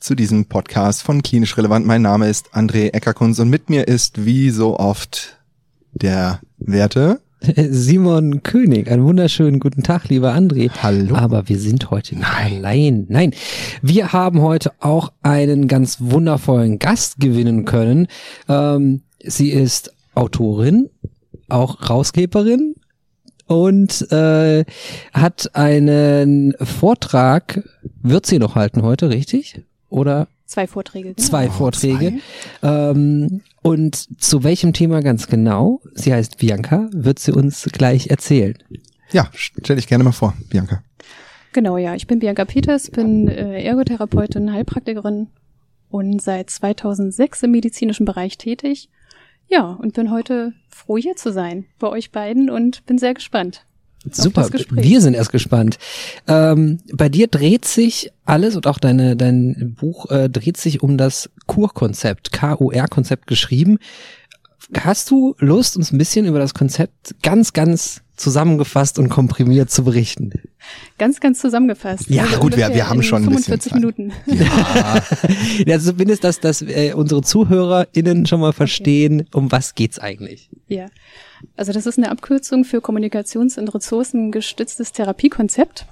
zu diesem Podcast von Klinisch Relevant. Mein Name ist André Eckerkunz und mit mir ist wie so oft der Werte Simon König, einen wunderschönen guten Tag, lieber André. Hallo. Aber wir sind heute nicht allein. Nein, wir haben heute auch einen ganz wundervollen Gast gewinnen können. Ähm, sie ist Autorin, auch Rausgeberin und äh, hat einen Vortrag, wird sie noch halten heute, richtig? Oder Zwei Vorträge. Genau. zwei Vorträge. Ähm, und zu welchem Thema ganz genau? Sie heißt Bianca, wird sie uns gleich erzählen. Ja, stell dich gerne mal vor, Bianca. Genau, ja. Ich bin Bianca Peters, bin äh, Ergotherapeutin, Heilpraktikerin und seit 2006 im medizinischen Bereich tätig. Ja, und bin heute froh hier zu sein bei euch beiden und bin sehr gespannt. Super, wir sind erst gespannt. Ähm, bei dir dreht sich alles und auch deine, dein Buch äh, dreht sich um das Kur-Konzept, K-U-R-Konzept geschrieben. Hast du Lust, uns ein bisschen über das Konzept ganz, ganz zusammengefasst und komprimiert zu berichten? Ganz, ganz zusammengefasst. Ja, gut, wir- wir haben schon ein bisschen 45 Zeit. Minuten. Ja, Ja, zumindest, dass, dass äh, unsere ZuhörerInnen schon mal verstehen, um was geht's eigentlich. Ja. Also das ist eine Abkürzung für kommunikations- und ressourcengestütztes Therapiekonzept.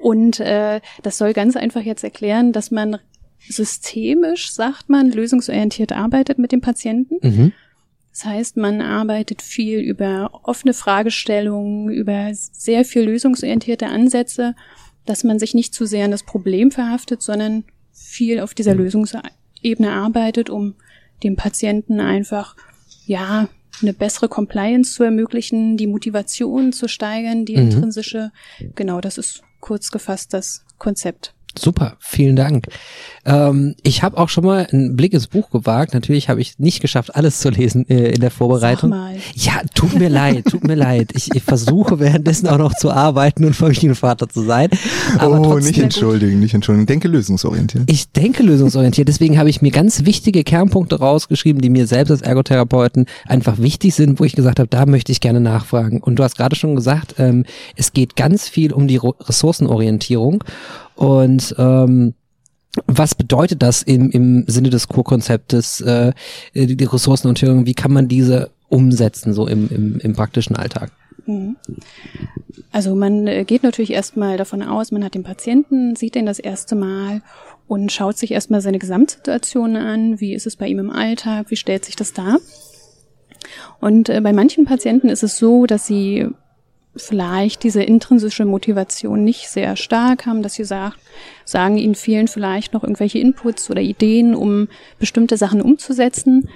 Und äh, das soll ganz einfach jetzt erklären, dass man systemisch, sagt man, lösungsorientiert arbeitet mit dem Patienten. Mhm. Das heißt, man arbeitet viel über offene Fragestellungen, über sehr viel lösungsorientierte Ansätze, dass man sich nicht zu sehr an das Problem verhaftet, sondern viel auf dieser Lösungsebene arbeitet, um dem Patienten einfach, ja, eine bessere Compliance zu ermöglichen, die Motivation zu steigern, die Mhm. intrinsische. Genau, das ist kurz gefasst das Konzept. Super, vielen Dank. Ähm, ich habe auch schon mal einen Blick ins Buch gewagt. Natürlich habe ich nicht geschafft, alles zu lesen äh, in der Vorbereitung. Sag mal. Ja, tut mir leid, tut mir leid. Ich, ich versuche währenddessen auch noch zu arbeiten und Familienvater zu sein. Aber oh, trotzdem, nicht entschuldigen, nicht entschuldigen. Denke lösungsorientiert. ich denke lösungsorientiert. Deswegen habe ich mir ganz wichtige Kernpunkte rausgeschrieben, die mir selbst als Ergotherapeuten einfach wichtig sind, wo ich gesagt habe, da möchte ich gerne nachfragen. Und du hast gerade schon gesagt, ähm, es geht ganz viel um die Ressourcenorientierung. Und ähm, was bedeutet das im, im Sinne des Kurkonzeptes, äh, die die Ressourcenorientierung, wie kann man diese umsetzen, so im, im, im praktischen Alltag? Mhm. Also man äh, geht natürlich erstmal davon aus, man hat den Patienten, sieht den das erste Mal und schaut sich erstmal seine Gesamtsituation an. Wie ist es bei ihm im Alltag? Wie stellt sich das dar? Und äh, bei manchen Patienten ist es so, dass sie vielleicht diese intrinsische Motivation nicht sehr stark haben, dass sie sagt, sagen, ihnen fehlen vielleicht noch irgendwelche Inputs oder Ideen, um bestimmte Sachen umzusetzen.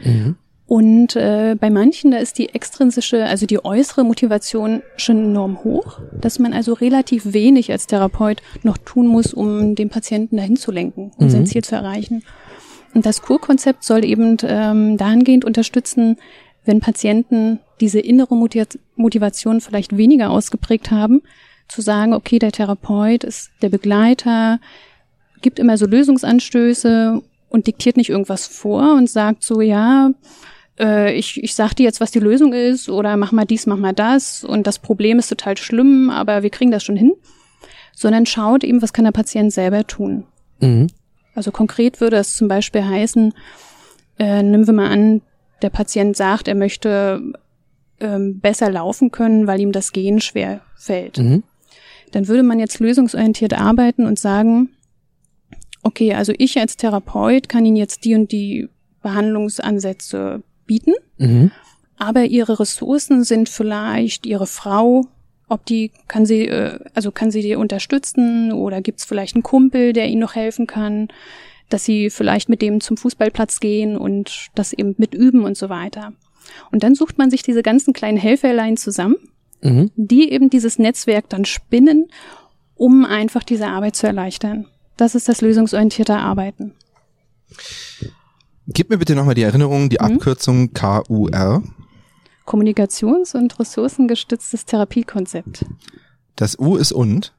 Und äh, bei manchen, da ist die extrinsische, also die äußere Motivation schon enorm hoch, dass man also relativ wenig als Therapeut noch tun muss, um den Patienten dahin zu lenken, um sein Ziel zu erreichen. Und das Kurkonzept soll eben ähm, dahingehend unterstützen, wenn Patienten diese innere Motiva- Motivation vielleicht weniger ausgeprägt haben, zu sagen, okay, der Therapeut ist der Begleiter, gibt immer so Lösungsanstöße und diktiert nicht irgendwas vor und sagt so, ja, äh, ich, ich sag dir jetzt, was die Lösung ist oder mach mal dies, mach mal das und das Problem ist total schlimm, aber wir kriegen das schon hin, sondern schaut eben, was kann der Patient selber tun. Mhm. Also konkret würde das zum Beispiel heißen, äh, nehmen wir mal an, der Patient sagt, er möchte ähm, besser laufen können, weil ihm das Gehen schwer fällt. Mhm. Dann würde man jetzt lösungsorientiert arbeiten und sagen, okay, also ich als Therapeut kann Ihnen jetzt die und die Behandlungsansätze bieten. Mhm. Aber ihre Ressourcen sind vielleicht ihre Frau, ob die kann sie, äh, also kann sie die unterstützen oder gibt's vielleicht einen Kumpel, der ihnen noch helfen kann, dass sie vielleicht mit dem zum Fußballplatz gehen und das eben mit üben und so weiter. Und dann sucht man sich diese ganzen kleinen Helferlein zusammen, Mhm. die eben dieses Netzwerk dann spinnen, um einfach diese Arbeit zu erleichtern. Das ist das lösungsorientierte Arbeiten. Gib mir bitte nochmal die Erinnerung, die Mhm. Abkürzung KUR. Kommunikations- und ressourcengestütztes Therapiekonzept. Das U ist und.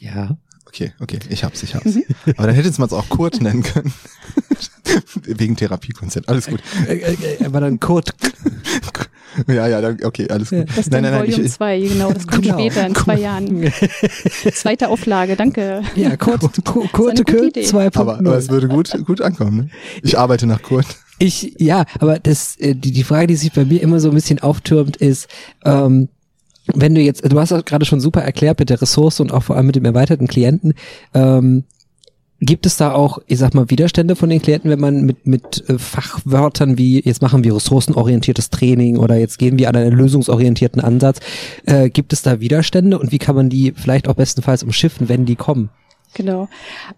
Ja. Okay, okay, ich hab's, ich Mhm. hab's. Aber dann hätte man es auch Kurt nennen können. Wegen Therapiekonzept. Alles gut. Äh, äh, aber dann Kurt. Ja, ja, okay, alles gut. Das ist dann Volume 2, genau, das kommt Genau. später in zwei Jahren. Zweite Auflage, danke. Ja, Kurt, Kurt, Kurt, Idee. 2.0. aber, aber es würde gut, gut ankommen. Ne? Ich arbeite nach Kurt. Ich, ja, aber das, äh, die, die Frage, die sich bei mir immer so ein bisschen auftürmt, ist, ähm, wenn du jetzt, du hast auch gerade schon super erklärt mit der Ressource und auch vor allem mit dem erweiterten Klienten, ähm, gibt es da auch, ich sag mal, Widerstände von den Klienten, wenn man mit, mit äh, Fachwörtern wie, jetzt machen wir ressourcenorientiertes Training oder jetzt gehen wir an einen lösungsorientierten Ansatz, äh, gibt es da Widerstände und wie kann man die vielleicht auch bestenfalls umschiffen, wenn die kommen? Genau.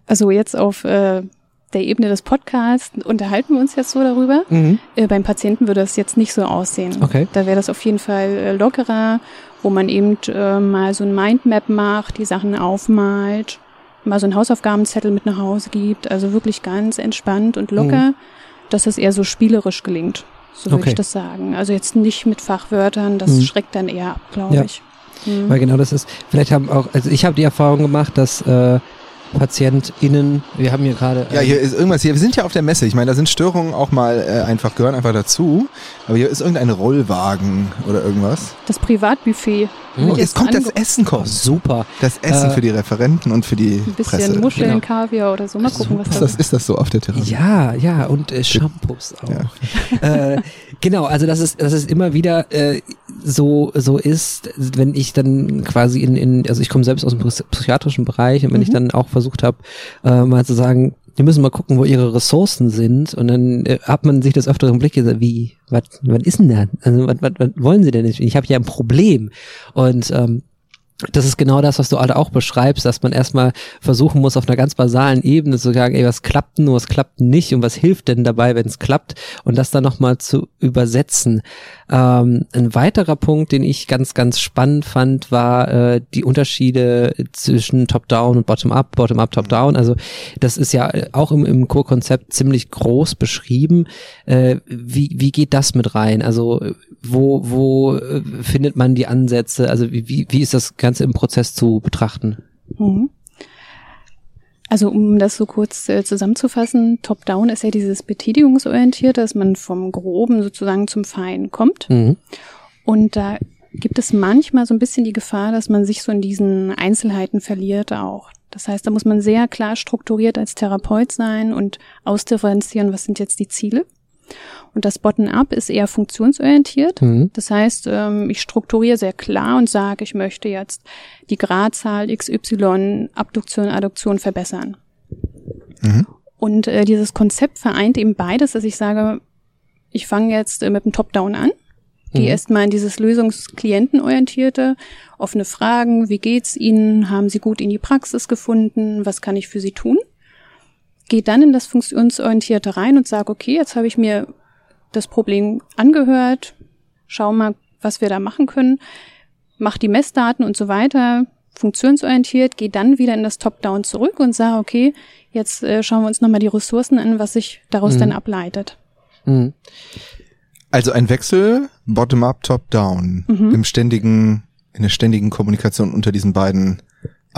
Also jetzt auf äh, der Ebene des Podcasts unterhalten wir uns jetzt so darüber. Mhm. Äh, beim Patienten würde das jetzt nicht so aussehen. Okay. Da wäre das auf jeden Fall äh, lockerer, wo man eben äh, mal so ein Mindmap macht, die Sachen aufmalt, mal so einen Hausaufgabenzettel mit nach Hause gibt. Also wirklich ganz entspannt und locker, dass es eher so spielerisch gelingt. So würde Okay. ich das sagen. Also jetzt nicht mit Fachwörtern, das Mhm. schreckt dann eher ab, glaube Ja. ich. Mhm. Weil genau das ist, vielleicht haben auch, also ich habe die Erfahrung gemacht, dass äh, PatientInnen, wir haben hier gerade. Ja, hier ist irgendwas. Hier, wir sind ja auf der Messe. Ich meine, da sind Störungen auch mal äh, einfach, gehören einfach dazu. Aber hier ist irgendein Rollwagen oder irgendwas. Das Privatbuffet. Mhm. wird Oh, jetzt kommt das Essen oh, kommen. super. Das Essen Äh, für die Referenten und für die Ein bisschen Presse. Muscheln, Genau. Kaviar oder so. Mal gucken, was Ist da das, ist das so auf der Terrasse? Ja, ja, und äh, Shampoos auch. Ja. äh, genau, also dass es, dass es immer wieder äh, so so ist, wenn ich dann quasi in, in also ich komme selbst aus dem psy- psychiatrischen Bereich und wenn ich Mhm. dann auch versucht habe, äh, mal zu sagen, wir müssen mal gucken, wo ihre Ressourcen sind und dann äh, hat man sich das öfter im Blick gesagt, wie, was was ist denn da? Also was wollen sie denn nicht? Ich habe ja ein Problem und ähm, das ist genau das, was du alle auch beschreibst, dass man erstmal versuchen muss, auf einer ganz basalen Ebene zu sagen, ey, was klappt denn, was klappt nicht und was hilft denn dabei, wenn es klappt und das dann nochmal zu übersetzen. Ähm, ein weiterer Punkt, den ich ganz, ganz spannend fand, war äh, die Unterschiede zwischen Top-Down und Bottom-Up, Bottom-Up, Top-Down. Also das ist ja auch im, im Core-Konzept ziemlich groß beschrieben. Äh, wie, wie geht das mit rein? Also wo, wo äh, findet man die Ansätze? Also wie, wie, wie ist das Ganze im Prozess zu betrachten? Mhm. Also um das so kurz äh, zusammenzufassen, Top-Down ist ja dieses betätigungsorientierte, dass man vom Groben sozusagen zum Feinen kommt. Mhm. Und da gibt es manchmal so ein bisschen die Gefahr, dass man sich so in diesen Einzelheiten verliert auch. Das heißt, da muss man sehr klar strukturiert als Therapeut sein und ausdifferenzieren, was sind jetzt die Ziele. Und das Bottom-up ist eher funktionsorientiert. Mhm. Das heißt, ähm, ich strukturiere sehr klar und sage, ich möchte jetzt die Gradzahl XY, Abduktion, Adduktion verbessern. Mhm. Und äh, dieses Konzept vereint eben beides, dass ich sage, ich fange jetzt äh, mit dem Top-Down an, gehe Mhm. erstmal in dieses lösungsklientenorientierte, offene Fragen, wie geht's Ihnen, haben Sie gut in die Praxis gefunden, was kann ich für Sie tun? Gehe dann in das funktionsorientierte rein und sage, okay, jetzt habe ich mir das Problem angehört, schau mal, was wir da machen können, mach die Messdaten und so weiter, funktionsorientiert, gehe dann wieder in das Top-Down zurück und sage, okay, jetzt äh, schauen wir uns nochmal die Ressourcen an, was sich daraus Mhm. dann ableitet. Mhm. Also ein Wechsel, Bottom-up, Top-down, Mhm. im ständigen, in der ständigen Kommunikation unter diesen beiden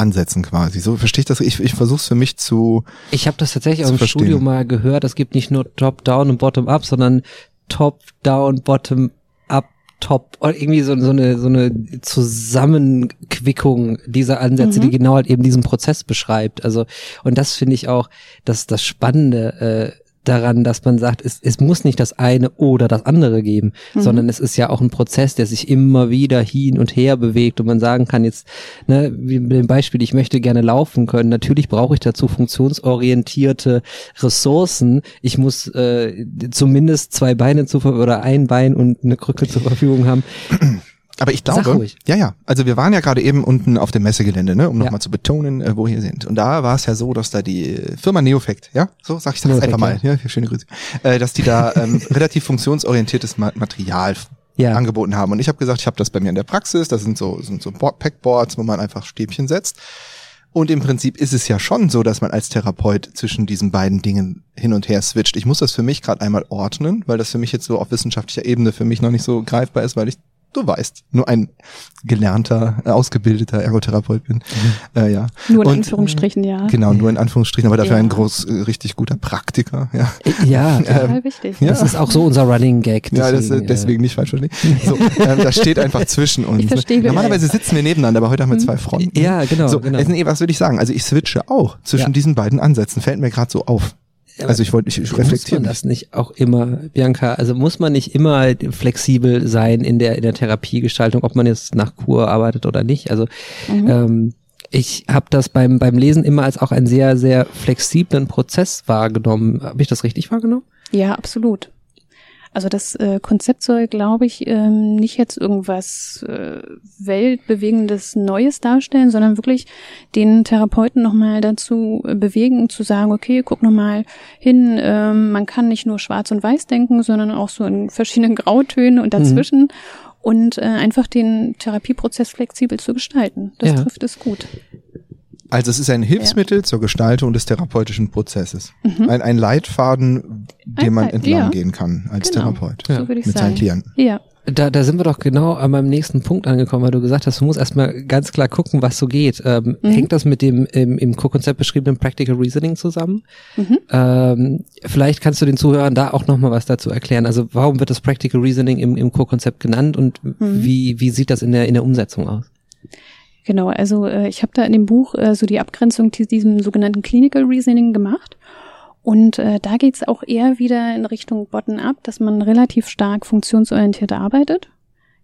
Ansätzen quasi. So verstehe ich das. Ich, ich versuche es für mich zu. Ich habe das tatsächlich auch im verstehen. Studio mal gehört. Es gibt nicht nur Top-Down und Bottom-Up, sondern Top-Down, Bottom-Up, Top oder irgendwie so, so eine so eine Zusammenquickung dieser Ansätze, Mhm. die genau halt eben diesen Prozess beschreibt. Also und das finde ich auch das das Spannende äh, daran, dass man sagt, es, es muss nicht das eine oder das andere geben, Mhm. sondern es ist ja auch ein Prozess, der sich immer wieder hin und her bewegt und man sagen kann jetzt, ne, wie mit dem Beispiel, ich möchte gerne laufen können, natürlich brauche ich dazu funktionsorientierte Ressourcen. Ich muss äh, zumindest zwei Beine zu oder ein Bein und eine Krücke zur Verfügung haben. Aber ich glaube, ja, ja. Also wir waren ja gerade eben unten auf dem Messegelände, ne, um Ja. nochmal zu betonen, äh, wo wir sind. Und da war es ja so, dass da die Firma Neofect, ja, so sag ich das Neofect, einfach mal, ja, schöne Grüße, äh, dass die da ähm, relativ funktionsorientiertes Ma Material Ja. angeboten haben. Und ich habe gesagt, ich habe das bei mir in der Praxis. Das sind so sind so Board Packboards, wo man einfach Stäbchen setzt. Und im Prinzip ist es ja schon so, dass man als Therapeut zwischen diesen beiden Dingen hin und her switcht. Ich muss das für mich gerade einmal ordnen, weil das für mich jetzt so auf wissenschaftlicher Ebene für mich noch nicht so greifbar ist, weil ich, du weißt, nur ein gelernter, äh, ausgebildeter Ergotherapeut bin. Äh, ja. Nur in Und- Anführungsstrichen, ja. Genau, nur in Anführungsstrichen, aber dafür Ja. ein groß, äh, richtig guter Praktiker. Ja, Ja, Total wichtig. ja. das ist auch so unser Running Gag. ja das, deswegen, äh, deswegen nicht falsch verstehen. So, ähm, das steht einfach zwischen uns. Ich verstehe, wie du Normalerweise sitzen wir nebeneinander, aber heute haben wir zwei Fronten. Äh, ja, genau. So, genau. äh, was würde ich sagen? Also ich switche auch zwischen Ja. diesen beiden Ansätzen. Fällt mir gerade so auf. Also ich wollte, ich, ich muss reflektiere man das nicht auch immer, Bianca? Also muss man nicht immer flexibel sein in der in der Therapiegestaltung, ob man jetzt nach Kur arbeitet oder nicht? Also Mhm. ähm, ich habe das beim beim Lesen immer als auch einen sehr sehr flexiblen Prozess wahrgenommen. Habe ich das richtig wahrgenommen? Ja, absolut. Also das äh, Konzept soll, glaube ich, ähm, nicht jetzt irgendwas äh, weltbewegendes Neues darstellen, sondern wirklich den Therapeuten nochmal dazu äh, bewegen, zu sagen, okay, guck nochmal hin, ähm, man kann nicht nur schwarz und weiß denken, sondern auch so in verschiedenen Grautönen und dazwischen und äh, einfach den Therapieprozess flexibel zu gestalten. Das Ja. trifft es gut. Also es ist ein Hilfsmittel zur Gestaltung des therapeutischen Prozesses. Ein, ein Leitfaden, dem Ein man Leit- entlang ja. gehen kann als Genau. Therapeut. So würde ich mit sagen. seinen Klienten. Ja. Da, da sind wir doch genau an meinem nächsten Punkt angekommen, weil du gesagt hast, du musst erstmal ganz klar gucken, was so geht. Ähm, Mhm. Hängt das mit dem im, im Co-Konzept beschriebenen Practical Reasoning zusammen? Mhm. Ähm, vielleicht kannst du den Zuhörern da auch nochmal was dazu erklären. Also warum wird das Practical Reasoning im, im Co-Konzept genannt und Mhm. wie, wie sieht das in der, in der Umsetzung aus? Genau, also äh, ich habe da in dem Buch äh, so die Abgrenzung zu diesem sogenannten Clinical Reasoning gemacht. Und äh, da geht's auch eher wieder in Richtung Bottom-up, dass man relativ stark funktionsorientiert arbeitet.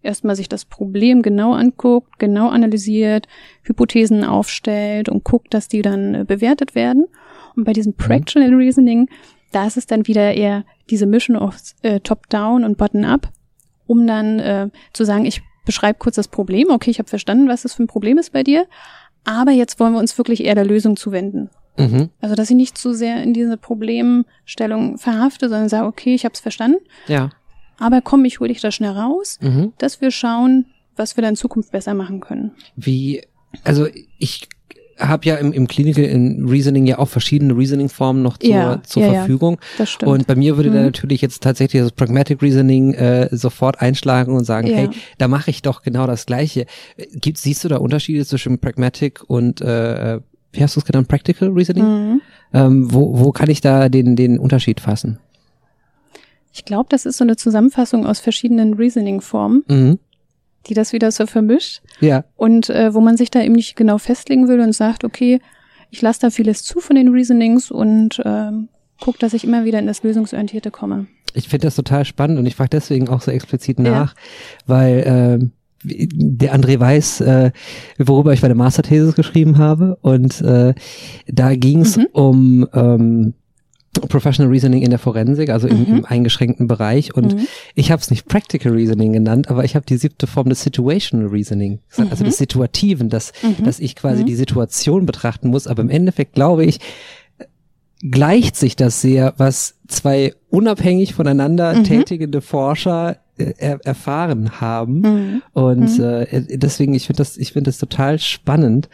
Erstmal sich das Problem genau anguckt, genau analysiert, Hypothesen aufstellt und guckt, dass die dann äh, bewertet werden. Und bei diesem Practical Reasoning, da ist es dann wieder eher diese Mission of äh, Top-Down und Bottom-up, um dann äh, zu sagen, ich beschreibe kurz das Problem, okay, ich habe verstanden, was das für ein Problem ist bei dir, aber jetzt wollen wir uns wirklich eher der Lösung zuwenden. Mhm. Also, dass ich nicht zu sehr in diese Problemstellung verhafte, sondern sage, okay, ich habe es verstanden, Ja. aber komm, ich hole dich da schnell raus, Mhm. dass wir schauen, was wir dann in Zukunft besser machen können. Wie, also ich habe ja im, im Clinical in Reasoning ja auch verschiedene Reasoning-Formen noch zur, Ja, zur ja, ja. Verfügung. Das stimmt. Und bei mir würde da Mhm. natürlich jetzt tatsächlich das Pragmatic Reasoning äh, sofort einschlagen und sagen, Ja. hey, da mache ich doch genau das Gleiche. Gibt, siehst du da Unterschiede zwischen Pragmatic und äh, wie hast du es genannt, Practical Reasoning? Mhm. Ähm, wo, wo kann ich da den, den Unterschied fassen? Ich glaube, das ist so eine Zusammenfassung aus verschiedenen Reasoning-Formen, Mhm. Die das wieder so vermischt. Ja. Und äh, wo man sich da eben nicht genau festlegen will und sagt, okay, ich lasse da vieles zu von den Reasonings und ähm, guck, dass ich immer wieder in das Lösungsorientierte komme. Ich finde das total spannend und ich frage deswegen auch so explizit Ja. nach, weil ähm, der André weiß, äh, worüber ich meine Masterthesis geschrieben habe und äh, da ging es Mhm. um ähm, Professional Reasoning in der Forensik, also im, Mhm. im eingeschränkten Bereich und Mhm. ich habe es nicht Practical Reasoning genannt, aber ich habe die siebte Form des Situational Reasoning gesagt, also Mhm. des Situativen, dass, Mhm. dass ich quasi Mhm. die Situation betrachten muss, aber im Endeffekt glaube ich, gleicht sich das sehr, was zwei unabhängig voneinander Mhm. tätigende Forscher äh, er, erfahren haben. Mhm. Und Mhm. äh, deswegen, ich finde das, ich finde das total spannend.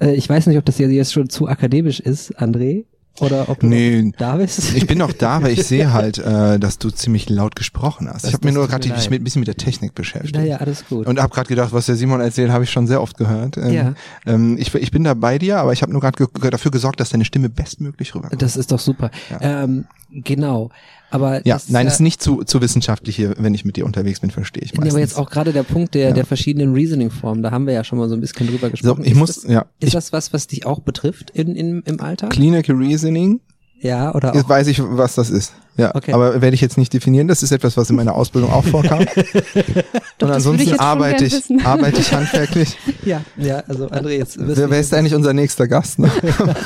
Äh, ich weiß nicht, ob das jetzt schon zu akademisch ist, André, oder ob du Nee. da bist. Ich bin noch da, aber ich sehe halt, äh, dass du ziemlich laut gesprochen hast. Das- ich habe mir nur gerade mich ein bisschen mit der Technik beschäftigt. naja, alles gut. Und habe gerade gedacht, was der Simon erzählt, habe ich schon sehr oft gehört. Ähm, Ja. ähm, ich, ich bin da bei dir, aber ich habe nur gerade ge dafür gesorgt, dass deine Stimme bestmöglich rüberkommt. das ist doch super. Ähm, genau. Aber ja, das nein, ja, es ist nicht zu, zu wissenschaftlich hier, wenn ich mit dir unterwegs bin, verstehe ich Nee, meistens. aber jetzt auch gerade der Punkt der, Ja. der verschiedenen Reasoning-Formen, da haben wir ja schon mal so ein bisschen drüber so, gesprochen. ich ist muss, das, ja, ist ich, das was, was dich auch betrifft in, in, im Alltag? Clinical Reasoning Ja, oder Jetzt auch. weiß ich, was das ist. Ja, Okay. aber werde ich jetzt nicht definieren. Das ist etwas, was in meiner Ausbildung auch vorkam. Doch, Und ich ansonsten schon arbeite ich, arbeite ich handwerklich. Ja, ja, also André, jetzt wirst Wer, du- wer ist eigentlich unser nächster Gast? Ne?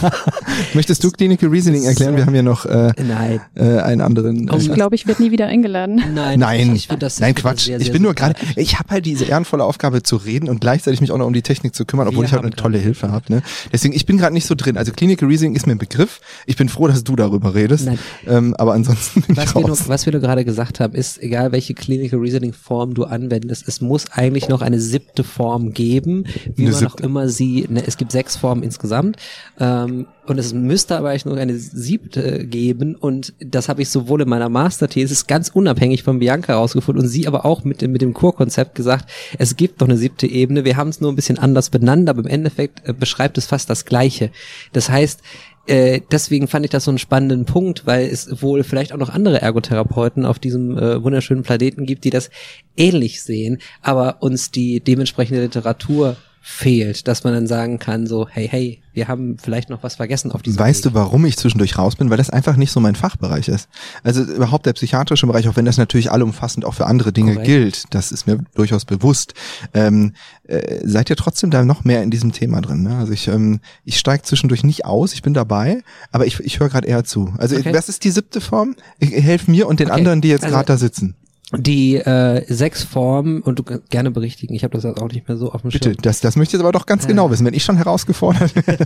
Möchtest du Clinical Reasoning erklären? Wir haben ja noch äh, Nein. äh, einen anderen. Ich Äh, glaube, ich werde nie wieder eingeladen. Nein, Nein, ich finde das nein, ich Quatsch. sehr, ich sehr bin nur gerade, ich habe halt diese ehrenvolle Aufgabe zu reden und gleichzeitig mich auch noch um die Technik zu kümmern, obwohl Wir ich halt eine tolle Hilfe habe. Ne? Deswegen, ich bin gerade nicht so drin. Also Clinical Reasoning ist mir ein Begriff. Ich bin froh, dass du darüber redest. Nein. Ähm, aber ansonsten bin ich Was wir, nur, raus. was wir nur gerade gesagt haben, ist, egal welche Clinical Reasoning Form du anwendest, es muss eigentlich noch eine siebte Form geben, wie Eine man auch siebte. immer sie, ne, es gibt sechs Formen insgesamt, ähm, und es müsste aber eigentlich noch eine siebte geben und das habe ich sowohl in meiner Masterthesis ganz unabhängig von Bianca herausgefunden und sie aber auch mit, dem- mit dem Core-Konzept gesagt, es gibt noch eine siebte Ebene, wir haben es nur ein bisschen anders benannt, aber im Endeffekt äh, beschreibt es fast das Gleiche. Das heißt, äh, deswegen fand ich das so einen spannenden Punkt, weil es wohl vielleicht auch noch andere Ergotherapeuten auf diesem äh, wunderschönen Planeten gibt, die das ähnlich sehen, aber uns die dementsprechende Literatur fehlt, dass man dann sagen kann, so, hey, hey, wir haben vielleicht noch was vergessen auf diesem Weißt Weg. du, warum ich zwischendurch raus bin? Weil das einfach nicht so mein Fachbereich ist. Also überhaupt der psychiatrische Bereich, auch wenn das natürlich allumfassend auch für andere Dinge Korrekt. gilt, das ist mir durchaus bewusst. Ähm, äh, seid ihr trotzdem da noch mehr in diesem Thema drin? Ne? Also ich, ähm, ich steige zwischendurch nicht aus, ich bin dabei, aber ich, ich höre gerade eher zu. Also Okay. was ist die siebte Form? Ich, helf mir und den Okay. anderen, die jetzt Also- gerade da sitzen. Die äh, sechs Formen, und du kannst gerne berichtigen, ich habe das jetzt auch nicht mehr so auf dem Bitte, Schirm. das, das möchte ich jetzt aber doch ganz genau wissen. Wenn ich schon herausgefordert werde.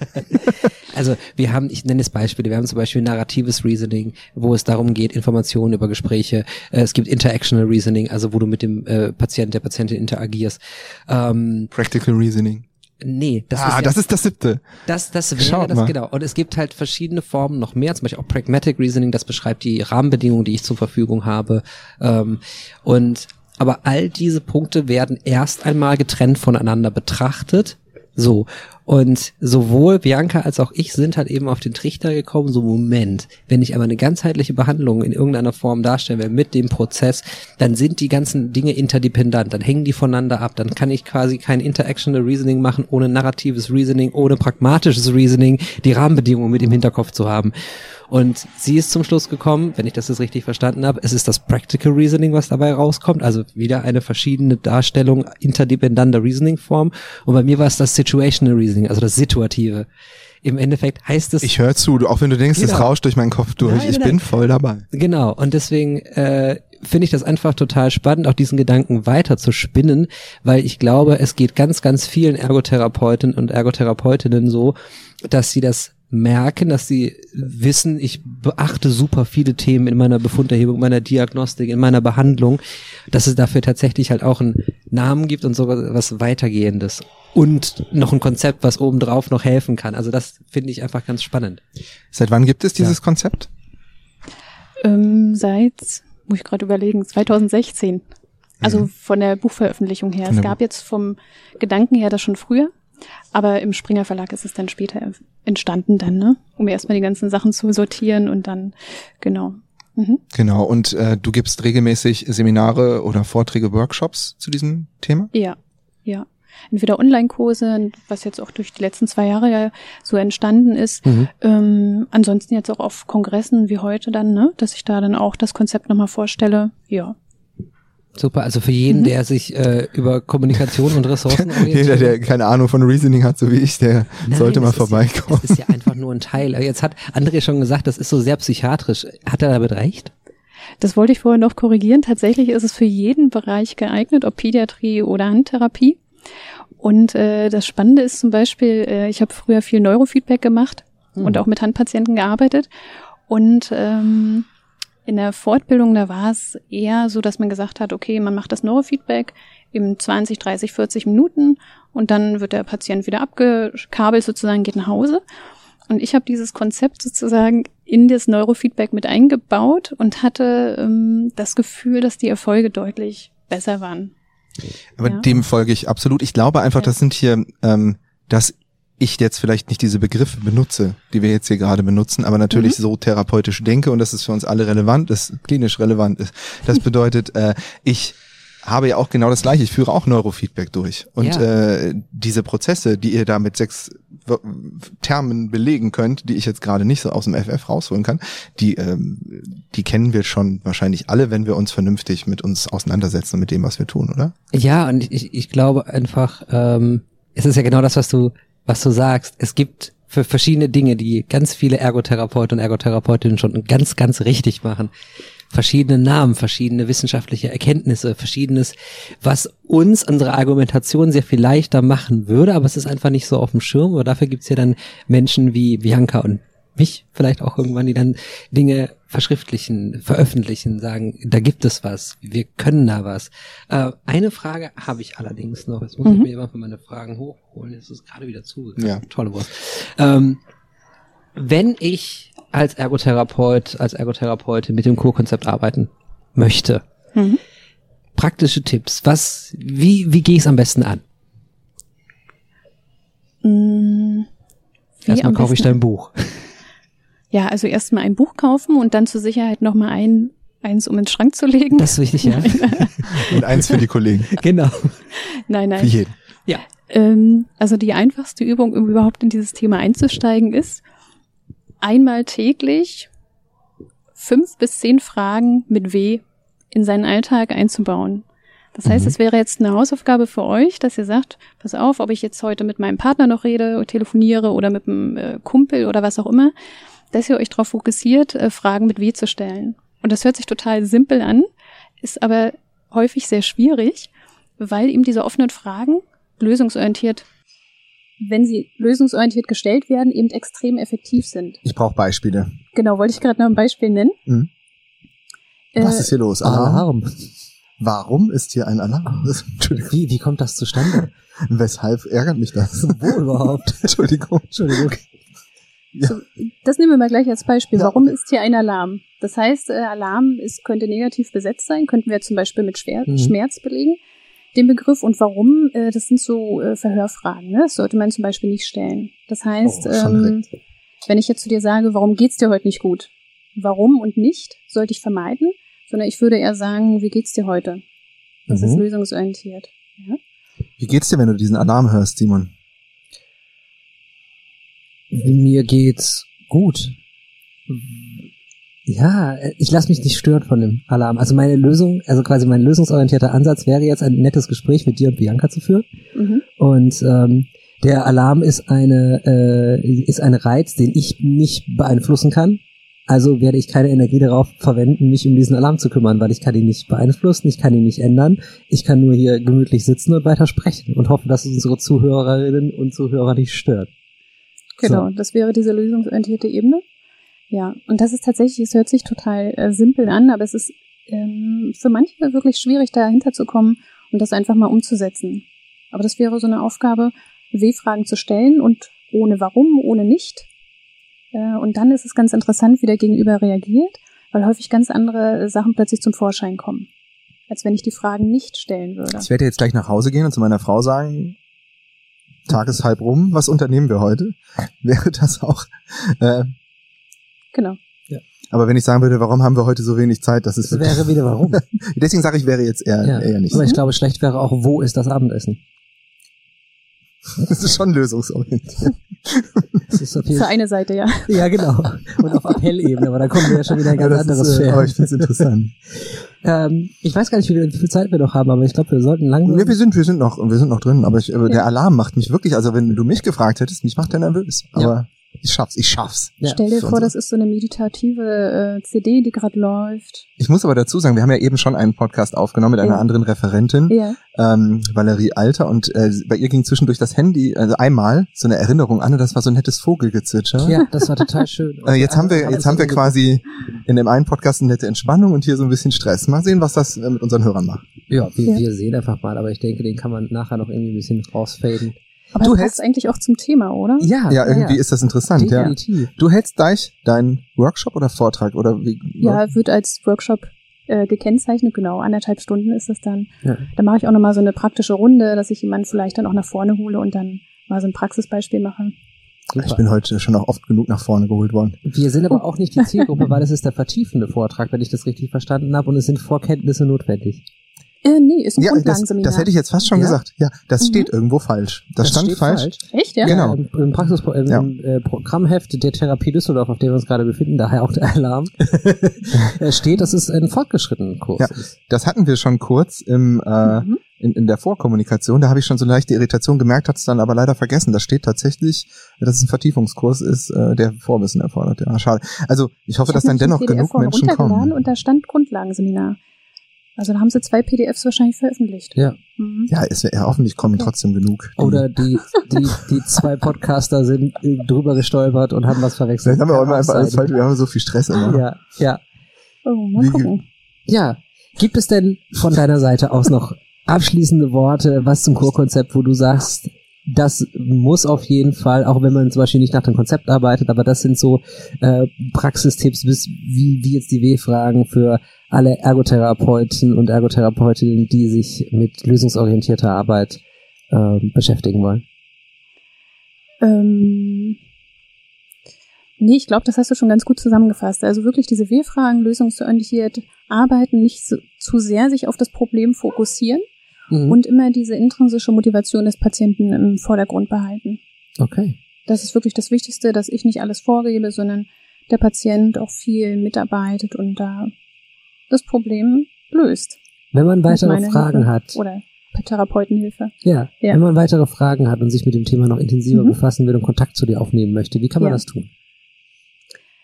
Also wir haben, ich nenne es Beispiele, wir haben zum Beispiel narratives Reasoning, wo es darum geht, Informationen über Gespräche. Äh, es gibt Interactional Reasoning, also wo du mit dem äh, Patient, der Patientin interagierst. Ähm, Practical Reasoning. Nee, das ah, ist ja, das ist das siebte. das, das wäre Schaut das mal. genau. Und es gibt halt verschiedene Formen noch mehr, zum Beispiel auch Pragmatic Reasoning, das beschreibt die Rahmenbedingungen, die ich zur Verfügung habe. Ähm, und aber all diese Punkte werden erst einmal getrennt voneinander betrachtet. So. Und sowohl Bianca als auch ich sind halt eben auf den Trichter gekommen, so Moment, wenn ich aber eine ganzheitliche Behandlung in irgendeiner Form darstellen will mit dem Prozess, dann sind die ganzen Dinge interdependent, dann hängen die voneinander ab, dann kann ich quasi kein Interactional Reasoning machen, ohne narratives Reasoning, ohne pragmatisches Reasoning, die Rahmenbedingungen mit im Hinterkopf zu haben. Und sie ist zum Schluss gekommen, wenn ich das jetzt richtig verstanden habe, es ist das Practical Reasoning, was dabei rauskommt, also wieder eine verschiedene Darstellung interdependenter Reasoning-Form. Und bei mir war es das Situational Reasoning, also das Situative. Im Endeffekt heißt es Ich höre zu, auch wenn du denkst, es Genau. rauscht durch meinen Kopf durch. Nein, ich nein, bin voll dabei. Genau, und deswegen äh, finde ich das einfach total spannend, auch diesen Gedanken weiter zu spinnen, weil ich glaube, es geht ganz, ganz vielen Ergotherapeuten und Ergotherapeutinnen so, dass sie das merken, dass sie wissen, ich beachte super viele Themen in meiner Befunderhebung, meiner Diagnostik, in meiner Behandlung, dass es dafür tatsächlich halt auch einen Namen gibt und so was weitergehendes und noch ein Konzept, was obendrauf noch helfen kann. Also das finde ich einfach ganz spannend. Seit wann gibt es dieses Konzept? Ähm, seit, muss ich gerade überlegen, 2016. Also von der Buchveröffentlichung her. Von Es gab jetzt vom Gedanken her das schon früher, aber im Springer Verlag ist es dann später entstanden dann, ne? Um erstmal die ganzen Sachen zu sortieren und dann, genau. Mhm. Genau, und äh, du gibst regelmäßig Seminare oder Vorträge, Workshops zu diesem Thema? Ja, ja. Entweder Online-Kurse, was jetzt auch durch die letzten zwei Jahre ja so entstanden ist. Mhm. Ähm, ansonsten jetzt auch auf Kongressen wie heute dann, ne? Dass ich da dann auch das Konzept nochmal vorstelle. Ja. Super, also für jeden, Mhm. der sich äh, über Kommunikation und Ressourcen Jeder, der keine Ahnung von Reasoning hat, so wie ich, der Nein, sollte mal ist vorbeikommen. Ja, es ist ja einfach nur ein Teil. Jetzt hat André schon gesagt, das ist so sehr psychiatrisch. Hat er damit recht? Das wollte ich vorher noch korrigieren. Tatsächlich ist es für jeden Bereich geeignet, ob Pädiatrie oder Handtherapie. Und äh, das Spannende ist zum Beispiel, äh, ich habe früher viel Neurofeedback gemacht Hm. und auch mit Handpatienten gearbeitet. Und ähm, in der Fortbildung, da war es eher so, dass man gesagt hat, okay, man macht das Neurofeedback im 20, 30, 40 Minuten und dann wird der Patient wieder abgekabelt sozusagen, geht nach Hause. Und ich habe dieses Konzept sozusagen in das Neurofeedback mit eingebaut und hatte ähm, das Gefühl, dass die Erfolge deutlich besser waren. Aber Ja. dem folge ich absolut. Ich glaube einfach, Ja. das sind hier, ähm, dass ich jetzt vielleicht nicht diese Begriffe benutze, die wir jetzt hier gerade benutzen, aber natürlich Mhm. so therapeutisch denke und dass es für uns alle relevant ist, klinisch relevant ist. Das bedeutet, äh, ich habe ja auch genau das gleiche. Ich führe auch Neurofeedback durch. Und Ja. äh, diese Prozesse, die ihr da mit sechs W- Termen belegen könnt, die ich jetzt gerade nicht so aus dem FF rausholen kann, die, ähm, die kennen wir schon wahrscheinlich alle, wenn wir uns vernünftig mit uns auseinandersetzen und mit dem, was wir tun, oder? Ja, und ich, ich glaube einfach, ähm, es ist ja genau das, was du, was du sagst. Es gibt für verschiedene Dinge, die ganz viele Ergotherapeuten und Ergotherapeutinnen schon ganz, ganz richtig machen. Verschiedene Namen, verschiedene wissenschaftliche Erkenntnisse, verschiedenes, was uns unsere Argumentation sehr viel leichter machen würde, aber es ist einfach nicht so auf dem Schirm. Aber dafür gibt's ja dann Menschen wie Bianca und mich vielleicht auch irgendwann, die dann Dinge verschriftlichen, veröffentlichen, sagen, da gibt es was, wir können da was. Äh, eine Frage habe ich allerdings noch. Jetzt muss ich Mhm. mir immer meine Fragen hochholen. Jetzt ist es gerade wieder zugegangen. Ja. Tolle Wurst. Ähm, wenn ich als Ergotherapeut, als Ergotherapeutin mit dem Co-Konzept arbeiten möchte, Mhm. praktische Tipps, was, wie, wie gehe ich es am besten an? Wie Erstmal kaufe ich dein Buch. Ja, also erstmal ein Buch kaufen und dann zur Sicherheit nochmal ein, eins, um in den Schrank zu legen. Das ist wichtig, ja. Und eins für die Kollegen, genau. nein, für nein. jeden. Ja. Ähm, also die einfachste Übung, um überhaupt in dieses Thema einzusteigen, ist einmal täglich fünf bis zehn Fragen mit W in seinen Alltag einzubauen. Das heißt, Mhm. es wäre jetzt eine Hausaufgabe für euch, dass ihr sagt, pass auf, ob ich jetzt heute mit meinem Partner noch rede, telefoniere oder mit einem äh, Kumpel oder was auch immer, dass ihr euch darauf fokussiert, äh, Fragen mit W zu stellen. Und das hört sich total simpel an, ist aber häufig sehr schwierig, weil eben diese offenen Fragen lösungsorientiert, wenn sie lösungsorientiert gestellt werden, eben extrem effektiv sind. Ich brauche Beispiele. Genau, wollte ich gerade noch ein Beispiel nennen. Mhm. Äh, Was ist hier los? Alarm? Alarm. Warum ist hier ein Alarm? Entschuldigung. Wie, wie kommt das zustande? Weshalb ärgert mich das? Wo überhaupt? Entschuldigung. Entschuldigung. Ja. So, das nehmen wir mal gleich als Beispiel. Ja, Warum ist hier ein Alarm? Das heißt, äh, Alarm ist, könnte negativ besetzt sein, könnten wir zum Beispiel mit Schwer Mhm. Schmerz belegen, den Begriff. Und warum? Äh, das sind so äh, Verhörfragen. Ne? Das sollte man zum Beispiel nicht stellen. Das heißt, Oh, ähm, wenn ich jetzt zu dir sage, warum geht's dir heute nicht gut? Warum und nicht sollte ich vermeiden, sondern ich würde eher sagen, wie geht's dir heute? Das ist Mhm. lösungsorientiert. Ja? Wie geht's dir, wenn du diesen Alarm hörst, Simon? Mir geht's gut. Ja, ich lasse mich nicht stören von dem Alarm. Also meine Lösung, also quasi mein lösungsorientierter Ansatz wäre jetzt ein nettes Gespräch mit dir und Bianca zu führen. Mhm. Und ähm, der Alarm ist eine äh, ist ein Reiz, den ich nicht beeinflussen kann. Also werde ich keine Energie darauf verwenden, mich um diesen Alarm zu kümmern, weil ich kann ihn nicht beeinflussen, ich kann ihn nicht ändern. Ich kann nur hier gemütlich sitzen und weiter sprechen und hoffe, dass es unsere Zuhörerinnen und Zuhörer nicht stört. Genau, das wäre diese lösungsorientierte Ebene. Ja, und das ist tatsächlich, es hört sich total äh, simpel an, aber es ist ähm, für manche wirklich schwierig, dahinter zu kommen und das einfach mal umzusetzen. Aber das wäre so eine Aufgabe, W-Fragen zu stellen und ohne Warum, ohne Nicht. Äh, und dann ist es ganz interessant, wie der Gegenüber reagiert, weil häufig ganz andere Sachen plötzlich zum Vorschein kommen, als wenn ich die Fragen nicht stellen würde. Ich werde jetzt gleich nach Hause gehen und zu meiner Frau sagen, Tag ist halb rum, was unternehmen wir heute? Wäre das auch. Äh, Genau. aber wenn ich sagen würde, warum haben wir heute so wenig Zeit, das ist Das wäre wieder warum. Deswegen sage ich, wäre jetzt eher, Ja. eher nicht. Aber ich glaube, schlecht wäre auch, wo ist das Abendessen? Das ist schon lösungsorientiert. Das ist jeden Für eine Seite, ja. Ja, genau. Und auf Appellebene, aber da kommen wir ja schon wieder in ein ganz das anderes ist, äh, Feld. aber ich finde es interessant. Ähm, ich weiß gar nicht, wie wie viel Zeit wir noch haben, aber ich glaube, wir sollten langsam. Ja, wir sind, wir sind noch, wir sind noch drin, aber ich, der Ja. Alarm macht mich wirklich, also wenn du mich gefragt hättest, mich macht der nervös. Aber ich schaff's, ich schaff's. Ja, Stell dir vor, das ist so eine meditative äh, CD, die gerade läuft. Ich muss aber dazu sagen, wir haben ja eben schon einen Podcast aufgenommen mit einer Ja. anderen Referentin, Ja. ähm, Valerie Alter, und äh, bei ihr ging zwischendurch das Handy, also einmal so eine Erinnerung an, und das war so ein nettes Vogelgezwitscher. ja, das war total schön. Äh, jetzt haben wir, jetzt haben wir quasi in dem einen Podcast eine nette Entspannung und hier so ein bisschen Stress. Mal sehen, was das äh, mit unseren Hörern macht. Ja, wir, Ja. wir sehen einfach mal, aber ich denke, den kann man nachher noch irgendwie ein bisschen rausfaden. Aber Du das hältst- eigentlich auch zum Thema, oder? Ja, Ja, irgendwie ist das interessant, ja. Du hältst gleich deinen Workshop oder Vortrag oder wie? Ja, wird als Workshop äh, gekennzeichnet, genau, anderthalb Stunden ist es dann. Ja. Da mache ich auch nochmal so eine praktische Runde, dass ich jemanden vielleicht dann auch nach vorne hole und dann mal so ein Praxisbeispiel mache. Super. Ich bin heute schon auch oft genug nach vorne geholt worden. wir sind aber auch nicht die Zielgruppe, weil es ist der vertiefende Vortrag, wenn ich das richtig verstanden habe, und es sind Vorkenntnisse notwendig. Äh, nee, ist ein Ja, das, Grundlagenseminar. das hätte ich jetzt fast schon Ja? gesagt. Ja, das Mhm. steht irgendwo falsch. Das, stand steht falsch. Echt, ja? Genau. Im, im, Praxis, im, Ja. im äh, Programmheft der Therapie Düsseldorf, auf dem wir uns gerade befinden, daher auch der Alarm, äh, steht, dass es ein fortgeschrittenen Kurs Ja. ist. Das hatten wir schon kurz im, äh, Mhm. in, in der Vorkommunikation. Da habe ich schon so eine leichte Irritation gemerkt, hat es dann aber leider vergessen. Da steht tatsächlich, dass es ein Vertiefungskurs ist, äh, der Vorwissen erfordert. Ja, schade. Also ich hoffe, Ich dass dann dennoch genug Menschen kommen. Und da stand Grundlagenseminar. Also da haben sie zwei PDFs wahrscheinlich veröffentlicht. Ja. Mhm. Ja, es, ja, hoffentlich kommen Okay. trotzdem genug. die- Oder die, die, die zwei Podcaster sind äh, drüber gestolpert und haben was verwechselt. Vielleicht haben wir auch immer einfach alles falsch. Wir haben so viel Stress immer. Ja, ja. Oh, mal gucken. Ja. Gibt es denn von deiner Seite aus noch abschließende Worte, was zum Kurkonzept, wo du sagst, das muss auf jeden Fall, auch wenn man zum Beispiel nicht nach dem Konzept arbeitet, aber das sind so äh, Praxistipps, bis, wie, wie jetzt die W-Fragen für alle Ergotherapeuten und Ergotherapeutinnen, die sich mit lösungsorientierter Arbeit äh, beschäftigen wollen. Ähm, nee, ich glaube, das hast du schon ganz gut zusammengefasst. Also wirklich diese W-Fragen, lösungsorientiert arbeiten, nicht so, zu sehr sich auf das Problem fokussieren Mhm. und immer diese intrinsische Motivation des Patienten im Vordergrund behalten. okay. Das ist wirklich das Wichtigste, dass ich nicht alles vorgebe, sondern der Patient auch viel mitarbeitet und da das Problem löst. Wenn man weitere Fragen Hilfe. hat, Oder Therapeutenhilfe. ja, Ja. wenn man weitere Fragen hat und sich mit dem Thema noch intensiver Mhm. befassen will und Kontakt zu dir aufnehmen möchte, wie kann man Ja. das tun?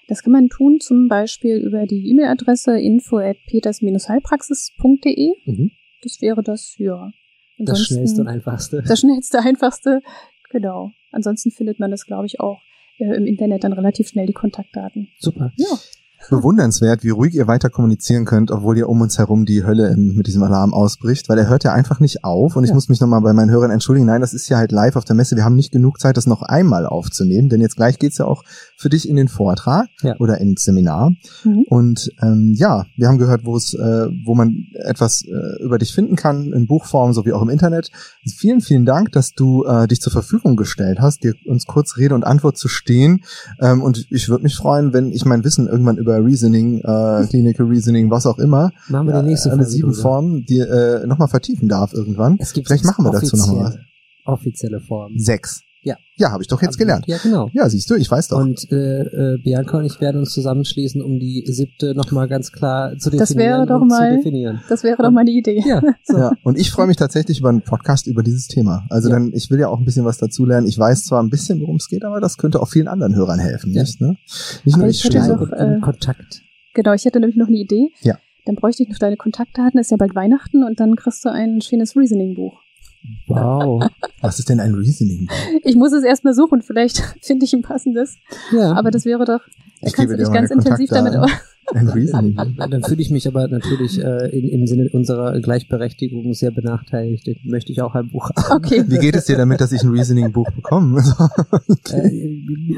Das kann man tun zum Beispiel über die E-Mail-Adresse info at peters-heilpraxis.de. Mhm. Das wäre das, ja. Das Ansonsten- schnellste und einfachste. Das schnellste, einfachste. Genau. Ansonsten findet man das, glaube ich, auch äh, im Internet dann relativ schnell die Kontaktdaten. Super. Ja. Bewundernswert, wie ruhig ihr weiter kommunizieren könnt, obwohl ihr um uns herum die Hölle mit diesem Alarm ausbricht, weil er hört ja einfach nicht auf und ich Ja. muss mich nochmal bei meinen Hörern entschuldigen. Nein, das ist ja halt live auf der Messe. Wir haben nicht genug Zeit, das noch einmal aufzunehmen, denn jetzt gleich geht's ja auch für dich in den Vortrag Ja. oder ins Seminar. Mhm. Und ähm, ja, wir haben gehört, wo es, äh, wo man etwas äh, über dich finden kann, in Buchform sowie auch im Internet. Vielen, vielen Dank, dass du äh, dich zur Verfügung gestellt hast, dir uns kurz Rede und Antwort zu stehen. Ähm, und ich würde mich freuen, wenn ich mein Wissen irgendwann über Reasoning, äh, Clinical Reasoning, was auch immer, Machen wir die nächste alle Folge sieben drüber. Formen, die äh, nochmal vertiefen darf irgendwann. Es gibt Vielleicht machen wir dazu noch mal was. offizielle- Offizielle Form. Sechs. Ja. Ja, habe ich doch jetzt gelernt. Ja, genau. Ja, siehst du, ich weiß doch. Und äh, äh, Bianca und ich werden uns zusammenschließen, um die siebte nochmal ganz klar zu definieren. Das wäre doch mal- Zu definieren. Das wäre doch mal eine Idee. Ja, so. Ja, und ich freue mich tatsächlich über einen Podcast über dieses Thema. Also Ja. dann, ich will ja auch ein bisschen was dazu lernen. Ich weiß zwar ein bisschen, worum es geht, aber das könnte auch vielen anderen Hörern helfen, Ja. nicht? Ne? Nicht Aber nur ich stehe in äh, Kontakt. Genau, ich hätte nämlich noch eine Idee. Ja. Dann bräuchte ich noch deine Kontaktdaten. Ist ja bald Weihnachten und dann kriegst du ein schönes Reasoning-Buch. Wow. Was ist denn ein Reasoning? Ich muss es erstmal suchen. Vielleicht finde ich ein passendes. Ja. Aber das wäre doch, da Ich kannst du dich ganz intensiv damit. Dann fühle ich mich aber natürlich äh, in, im Sinne unserer Gleichberechtigung sehr benachteiligt. Den möchte ich auch ein Buch haben. Okay. Wie geht es dir damit, dass ich ein Reasoning-Buch bekomme? Äh,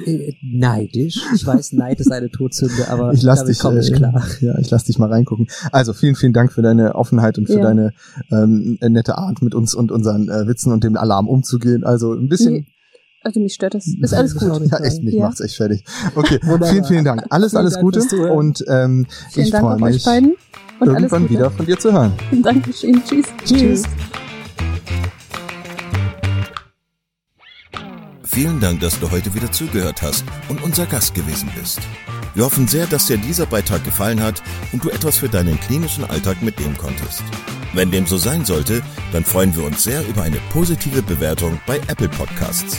äh, neidisch. Ich weiß, Neid ist eine Todsünde, aber ich lass damit dich, komme ich äh, klar. ja, ich lass dich mal reingucken. Also vielen, vielen Dank für deine Offenheit und für Ja. deine ähm, nette Art, mit uns und unseren äh, Witzen und dem Alarm umzugehen. Also ein bisschen. Nee, Also mich stört das. Ist alles gut. Ja, echt, mich Ja. macht's echt fertig. Okay, Wunderbar. vielen, vielen Dank. Alles, Vielen alles Dank Gute Zuhören. und ähm, Vielen ich Dank freue auch euch mich, beiden. Und alles irgendwann Gute. wieder von dir zu hören. Dankeschön. Tschüss. Tschüss. Vielen Dank, dass du heute wieder zugehört hast und unser Gast gewesen bist. Wir hoffen sehr, dass dir dieser Beitrag gefallen hat und du etwas für deinen klinischen Alltag mitnehmen konntest. Wenn dem so sein sollte, dann freuen wir uns sehr über eine positive Bewertung bei Apple Podcasts.